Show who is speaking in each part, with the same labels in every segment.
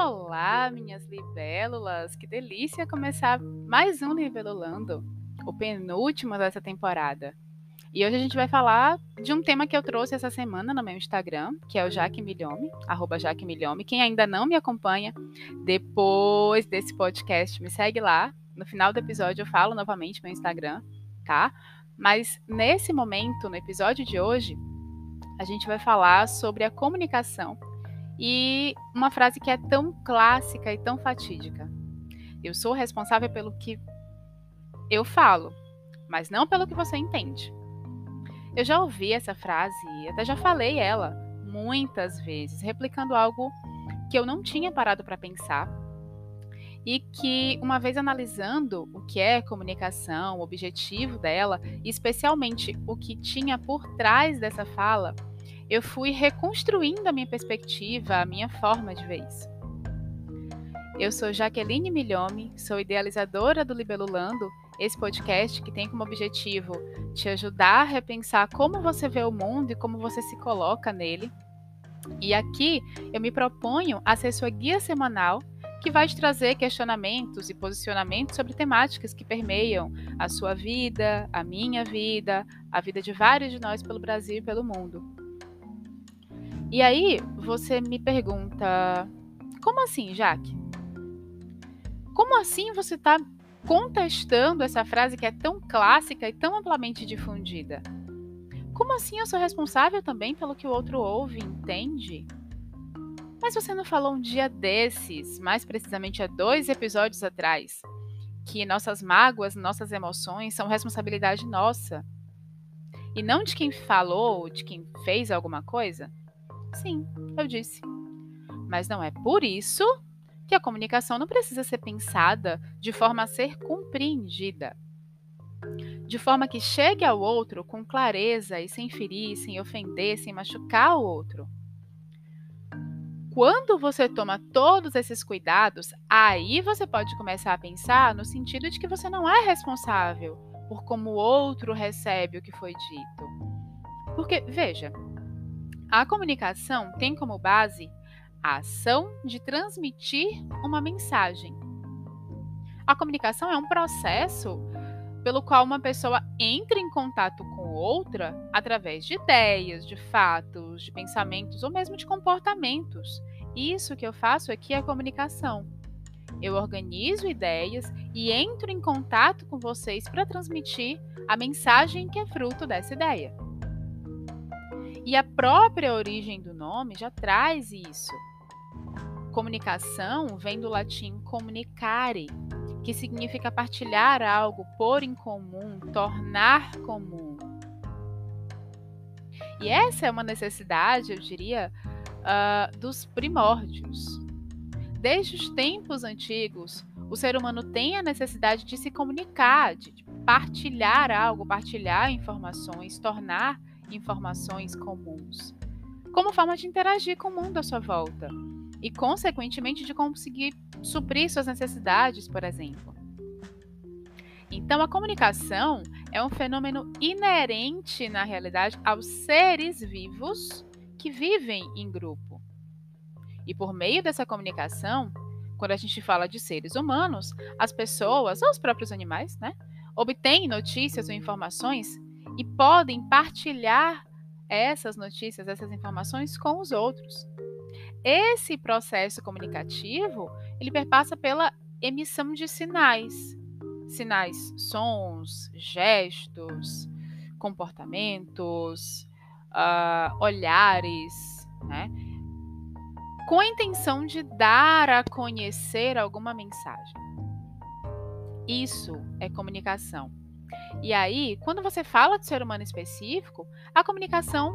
Speaker 1: Olá, minhas libélulas! Que delícia começar mais um Libelulando, o penúltimo dessa temporada. E hoje a gente vai falar de um tema que eu trouxe essa semana no meu Instagram, que é o Jaque Milhome, arroba Jaque Milhome. Quem ainda não me acompanha, depois desse podcast, me segue lá. No final do episódio eu falo novamente meu Instagram, tá? Mas nesse momento, no episódio de hoje, a gente vai falar sobre a comunicação e uma frase que é tão clássica e tão fatídica. Eu sou responsável pelo que eu falo, mas não pelo que você entende. Eu já ouvi essa frase e até já falei ela muitas vezes, replicando algo que eu não tinha parado para pensar e que, uma vez analisando o que é comunicação, o objetivo dela, especialmente o que tinha por trás dessa fala, eu fui reconstruindo a minha perspectiva, a minha forma de ver isso. Eu sou Jaqueline Milhome, sou idealizadora do Libelulando, esse podcast que tem como objetivo te ajudar a repensar como você vê o mundo e como você se coloca nele. E aqui eu me proponho a ser sua guia semanal que vai te trazer questionamentos e posicionamentos sobre temáticas que permeiam a sua vida, a minha vida, a vida de vários de nós pelo Brasil e pelo mundo. E aí você me pergunta: como assim, Jaque? Como assim você está contestando essa frase que é tão clássica e tão amplamente difundida? Como assim eu sou responsável também pelo que o outro ouve entende? Mas você não falou um dia desses, mais precisamente há dois episódios atrás, que nossas mágoas, nossas emoções são responsabilidade nossa? E não de quem falou, de quem fez alguma coisa? Sim, eu disse. Mas não é por isso que a comunicação não precisa ser pensada de forma a ser compreendida. De forma que chegue ao outro com clareza e sem ferir, sem ofender, sem machucar o outro. Quando você toma todos esses cuidados, aí você pode começar a pensar no sentido de que você não é responsável por como o outro recebe o que foi dito. Porque, veja, a comunicação tem como base a ação de transmitir uma mensagem. A comunicação é um processo pelo qual uma pessoa entra em contato com outra através de ideias, de fatos, de pensamentos ou mesmo de comportamentos. Isso que eu faço aqui é comunicação. Eu organizo ideias e entro em contato com vocês para transmitir a mensagem que é fruto dessa ideia. E a própria origem do nome já traz isso. Comunicação vem do latim comunicare, que significa partilhar algo, pôr em comum, tornar comum. E essa é uma necessidade, eu diria, uh, dos primórdios. Desde os tempos antigos, o ser humano tem a necessidade de se comunicar, de partilhar algo, partilhar informações, tornar informações comuns, como forma de interagir com o mundo à sua volta e, consequentemente, de conseguir suprir suas necessidades, por exemplo. Então, a comunicação é um fenômeno inerente, na realidade, aos seres vivos que vivem em grupo. E por meio dessa comunicação, quando a gente fala de seres humanos, as pessoas, ou os próprios animais, né, obtêm notícias ou informações e podem partilhar essas notícias, essas informações com os outros. Esse processo comunicativo, ele perpassa pela emissão de sinais. Sinais, sons, gestos, comportamentos, uh, olhares, né? com a intenção de dar a conhecer alguma mensagem. Isso é comunicação. E aí, quando você fala de ser humano específico, a comunicação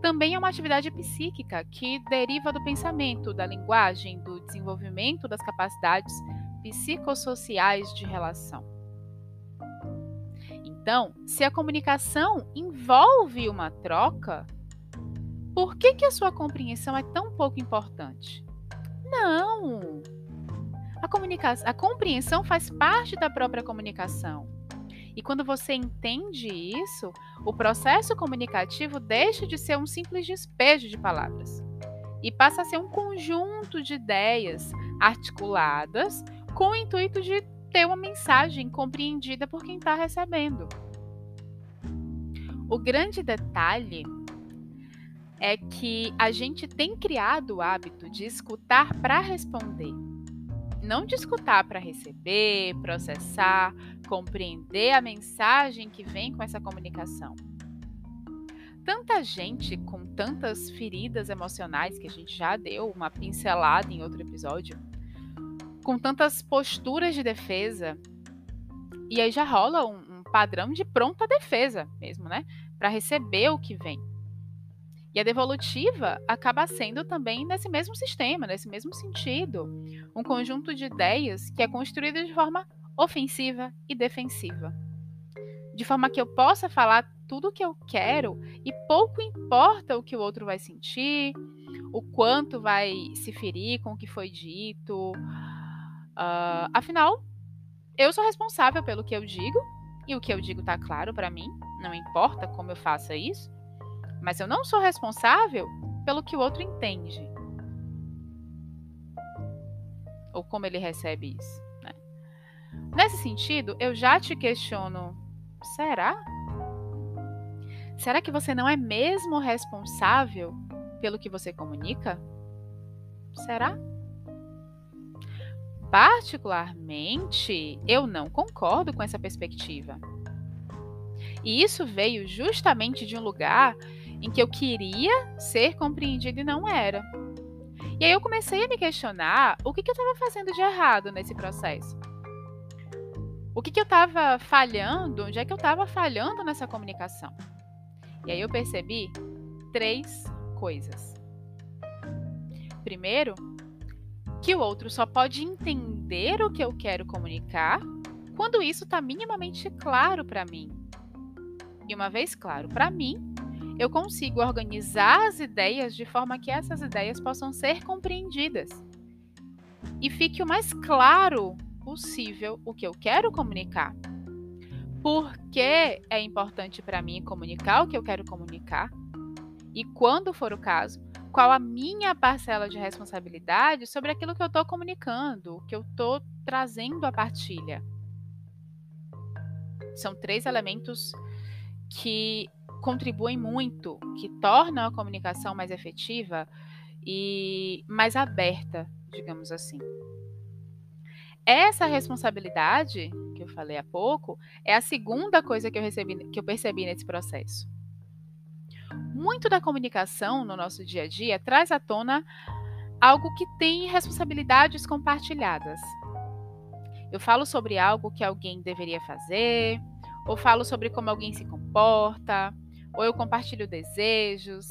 Speaker 1: também é uma atividade psíquica que deriva do pensamento, da linguagem, do desenvolvimento das capacidades psicossociais de relação. Então, se a comunicação envolve uma troca, por que, que a sua compreensão é tão pouco importante? Não! A, comunicação, a compreensão faz parte da própria comunicação. E quando você entende isso, o processo comunicativo deixa de ser um simples despejo de palavras e passa a ser um conjunto de ideias articuladas com o intuito de ter uma mensagem compreendida por quem está recebendo. O grande detalhe é que a gente tem criado o hábito de escutar para responder. Não de escutar para receber, processar, compreender a mensagem que vem com essa comunicação. Tanta gente com tantas feridas emocionais que a gente já deu uma pincelada em outro episódio, com tantas posturas de defesa, e aí já rola um, um padrão de pronta defesa mesmo, né? Para receber o que vem. E a devolutiva acaba sendo também nesse mesmo sistema, nesse mesmo sentido, um conjunto de ideias que é construído de forma ofensiva e defensiva. De forma que eu possa falar tudo o que eu quero e pouco importa o que o outro vai sentir, o quanto vai se ferir com o que foi dito. Uh, afinal, eu sou responsável pelo que eu digo e o que eu digo está claro para mim, não importa como eu faça isso mas eu não sou responsável pelo que o outro entende. Ou como ele recebe isso. Né? Nesse sentido, eu já te questiono: será? Será que você não é mesmo responsável pelo que você comunica? Será? Particularmente, eu não concordo com essa perspectiva. E isso veio justamente de um lugar em que eu queria ser compreendida e não era. E aí eu comecei a me questionar o que, que eu estava fazendo de errado nesse processo. O que, que eu estava falhando, onde é que eu estava falhando nessa comunicação. E aí eu percebi três coisas. Primeiro, que o outro só pode entender o que eu quero comunicar quando isso está minimamente claro para mim. E uma vez claro para mim, eu consigo organizar as ideias de forma que essas ideias possam ser compreendidas e fique o mais claro possível o que eu quero comunicar. Por que é importante para mim comunicar o que eu quero comunicar? E quando for o caso, qual a minha parcela de responsabilidade sobre aquilo que eu estou comunicando, o que eu estou trazendo à partilha? São três elementos que contribuem muito, que tornam a comunicação mais efetiva e mais aberta, digamos assim. Essa responsabilidade que eu falei há pouco é a segunda coisa que eu, recebi, que eu percebi nesse processo. Muito da comunicação no nosso dia a dia traz à tona algo que tem responsabilidades compartilhadas. Eu falo sobre algo que alguém deveria fazer, ou falo sobre como alguém se comporta, ou eu compartilho desejos.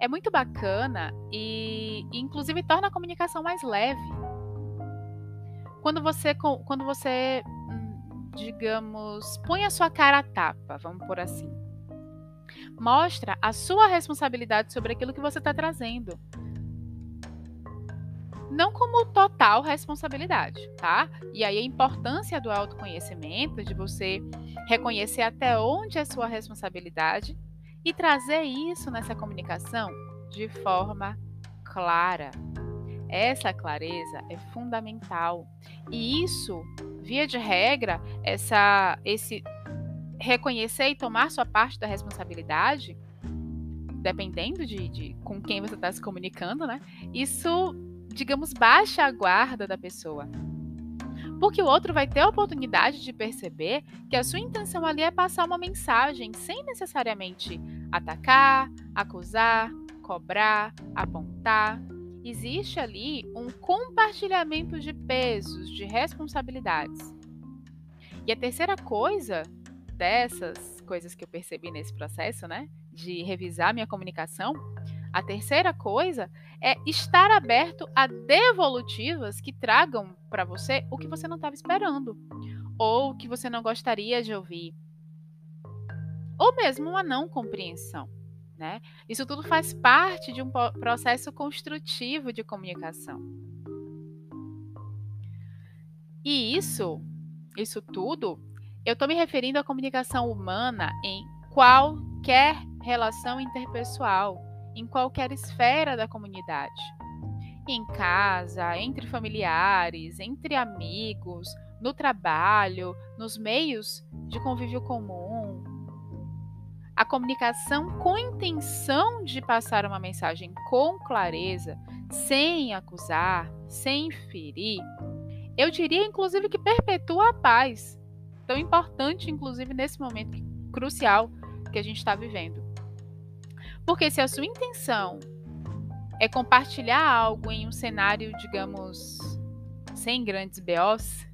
Speaker 1: É muito bacana e, inclusive, torna a comunicação mais leve. Quando você, quando você, hum, digamos, põe a sua cara a tapa, vamos por assim. Mostra a sua responsabilidade sobre aquilo que você está trazendo não como total responsabilidade, tá? E aí a importância do autoconhecimento, de você reconhecer até onde é sua responsabilidade e trazer isso nessa comunicação de forma clara. Essa clareza é fundamental. E isso, via de regra, essa esse reconhecer e tomar sua parte da responsabilidade, dependendo de, de com quem você está se comunicando, né? Isso digamos, baixa a guarda da pessoa. Porque o outro vai ter a oportunidade de perceber que a sua intenção ali é passar uma mensagem sem necessariamente atacar, acusar, cobrar, apontar. Existe ali um compartilhamento de pesos, de responsabilidades. E a terceira coisa dessas coisas que eu percebi nesse processo, né, de revisar minha comunicação, a terceira coisa é estar aberto a devolutivas que tragam para você o que você não estava esperando ou que você não gostaria de ouvir, ou mesmo uma não compreensão. Né? Isso tudo faz parte de um processo construtivo de comunicação. E isso, isso tudo, eu estou me referindo à comunicação humana em qualquer relação interpessoal em qualquer esfera da comunidade. Em casa, entre familiares, entre amigos, no trabalho, nos meios de convívio comum. A comunicação com intenção de passar uma mensagem com clareza, sem acusar, sem ferir, eu diria inclusive que perpetua a paz, tão importante inclusive nesse momento crucial que a gente está vivendo. Porque se a sua intenção é compartilhar algo em um cenário, digamos, sem grandes BOs,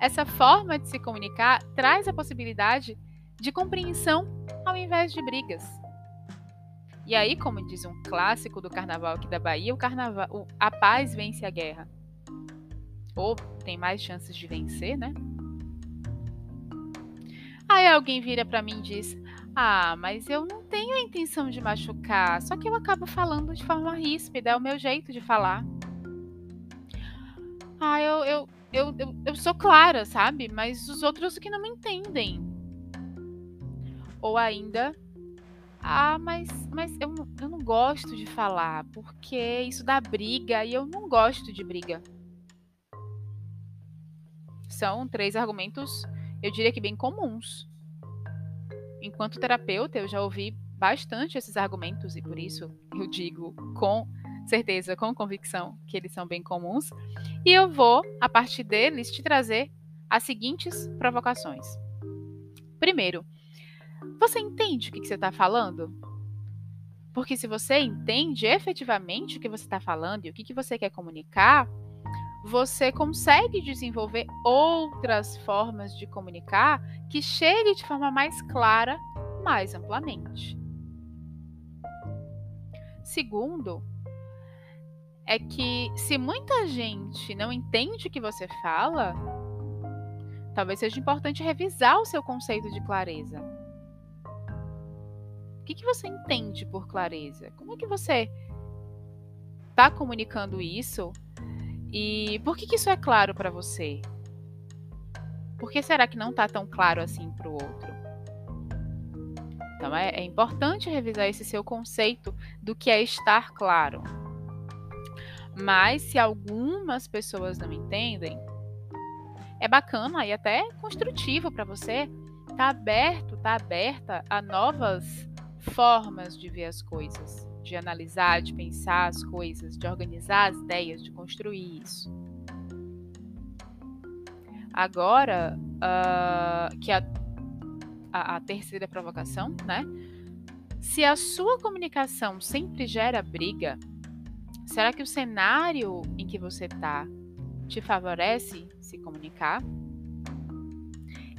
Speaker 1: essa forma de se comunicar traz a possibilidade de compreensão ao invés de brigas. E aí, como diz um clássico do carnaval aqui da Bahia, o carnaval, a paz vence a guerra. Ou tem mais chances de vencer, né? Aí alguém vira para mim e diz: Ah, mas eu não tenho a intenção de machucar, só que eu acabo falando de forma ríspida, é o meu jeito de falar. Ah, eu, eu, eu, eu, eu sou clara, sabe? Mas os outros que não me entendem. Ou ainda, ah, mas, mas eu, eu não gosto de falar, porque isso dá briga e eu não gosto de briga. São três argumentos, eu diria que bem comuns. Enquanto terapeuta, eu já ouvi bastante esses argumentos e por isso eu digo com certeza, com convicção, que eles são bem comuns. E eu vou, a partir deles, te trazer as seguintes provocações. Primeiro, você entende o que, você está falando? Porque se você entende efetivamente o que você está falando e o que, você quer comunicar, você consegue desenvolver outras formas de comunicar que chegue de forma mais clara, mais amplamente. Segundo, é que se muita gente não entende o que você fala, talvez seja importante revisar o seu conceito de clareza. O que, que você entende por clareza? Como é que você está comunicando isso? E por que, que isso é claro para você? Por que será que não está tão claro assim para o outro? Então é, é importante revisar esse seu conceito do que é estar claro. Mas se algumas pessoas não entendem, é bacana e até construtivo para você tá aberto, tá aberta a novas formas de ver as coisas, de analisar, de pensar as coisas, de organizar as ideias, de construir isso. Agora, uh, que a, a, a terceira provocação, né? Se a sua comunicação sempre gera briga, será que o cenário em que você está te favorece se comunicar?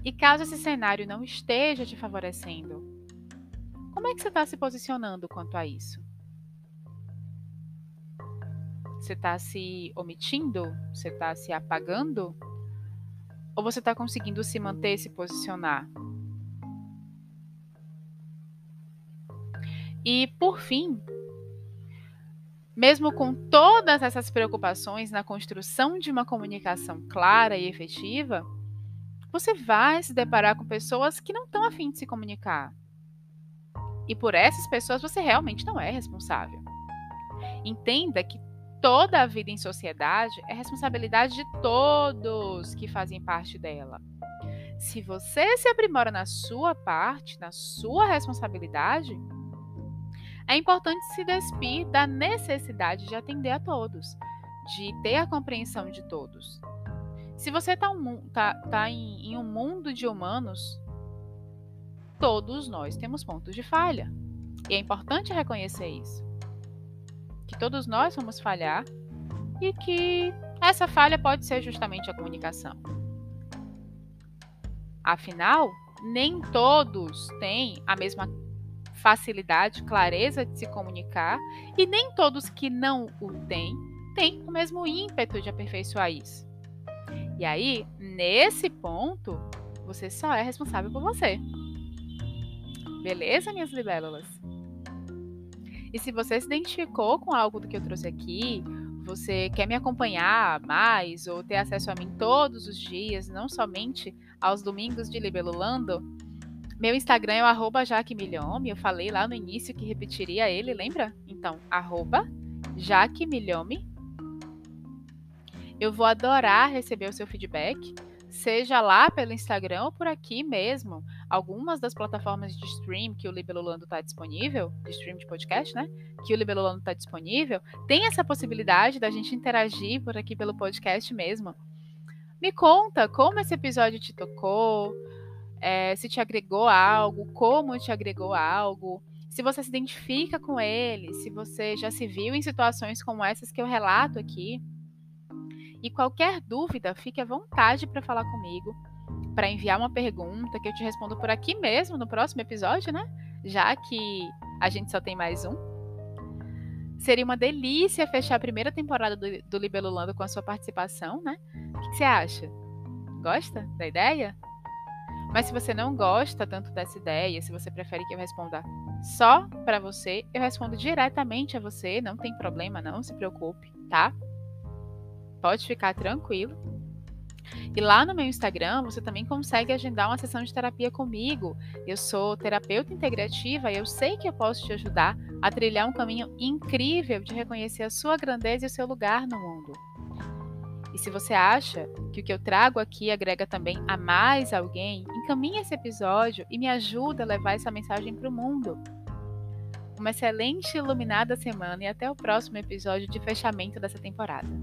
Speaker 1: E caso esse cenário não esteja te favorecendo, como é que você está se posicionando quanto a isso? Você está se omitindo? Você está se apagando? Ou você está conseguindo se manter, se posicionar? E, por fim, mesmo com todas essas preocupações na construção de uma comunicação clara e efetiva, você vai se deparar com pessoas que não estão afim de se comunicar, e por essas pessoas você realmente não é responsável. Entenda que toda a vida em sociedade é responsabilidade de todos que fazem parte dela. Se você se aprimora na sua parte, na sua responsabilidade, é importante se despir da necessidade de atender a todos, de ter a compreensão de todos. Se você está um, tá, tá em, em um mundo de humanos, todos nós temos pontos de falha. E é importante reconhecer isso. Que todos nós vamos falhar e que essa falha pode ser justamente a comunicação. Afinal, nem todos têm a mesma facilidade, clareza de se comunicar, e nem todos que não o têm têm o mesmo ímpeto de aperfeiçoar isso. E aí, nesse ponto, você só é responsável por você. Beleza, minhas libélulas? E se você se identificou com algo do que eu trouxe aqui, você quer me acompanhar mais ou ter acesso a mim todos os dias, não somente aos domingos de Libelulando, Meu Instagram é o jaquemilhome. Eu falei lá no início que repetiria ele, lembra? Então, arroba jaquemilhome. Eu vou adorar receber o seu feedback, seja lá pelo Instagram ou por aqui mesmo. Algumas das plataformas de stream que o Libelulando está disponível, de stream de podcast, né? Que o Libelulando está disponível, tem essa possibilidade da gente interagir por aqui pelo podcast mesmo. Me conta como esse episódio te tocou, é, se te agregou algo, como te agregou algo, se você se identifica com ele, se você já se viu em situações como essas que eu relato aqui. E qualquer dúvida, fique à vontade para falar comigo, para enviar uma pergunta que eu te respondo por aqui mesmo no próximo episódio, né? Já que a gente só tem mais um. Seria uma delícia fechar a primeira temporada do, do Libelulando com a sua participação, né? O que, que você acha? Gosta da ideia? Mas se você não gosta tanto dessa ideia, se você prefere que eu responda só para você, eu respondo diretamente a você, não tem problema, não se preocupe, tá? Pode ficar tranquilo. E lá no meu Instagram você também consegue agendar uma sessão de terapia comigo. Eu sou terapeuta integrativa e eu sei que eu posso te ajudar a trilhar um caminho incrível de reconhecer a sua grandeza e o seu lugar no mundo. E se você acha que o que eu trago aqui agrega também a mais alguém, encaminhe esse episódio e me ajuda a levar essa mensagem para o mundo. Uma excelente iluminada semana e até o próximo episódio de fechamento dessa temporada.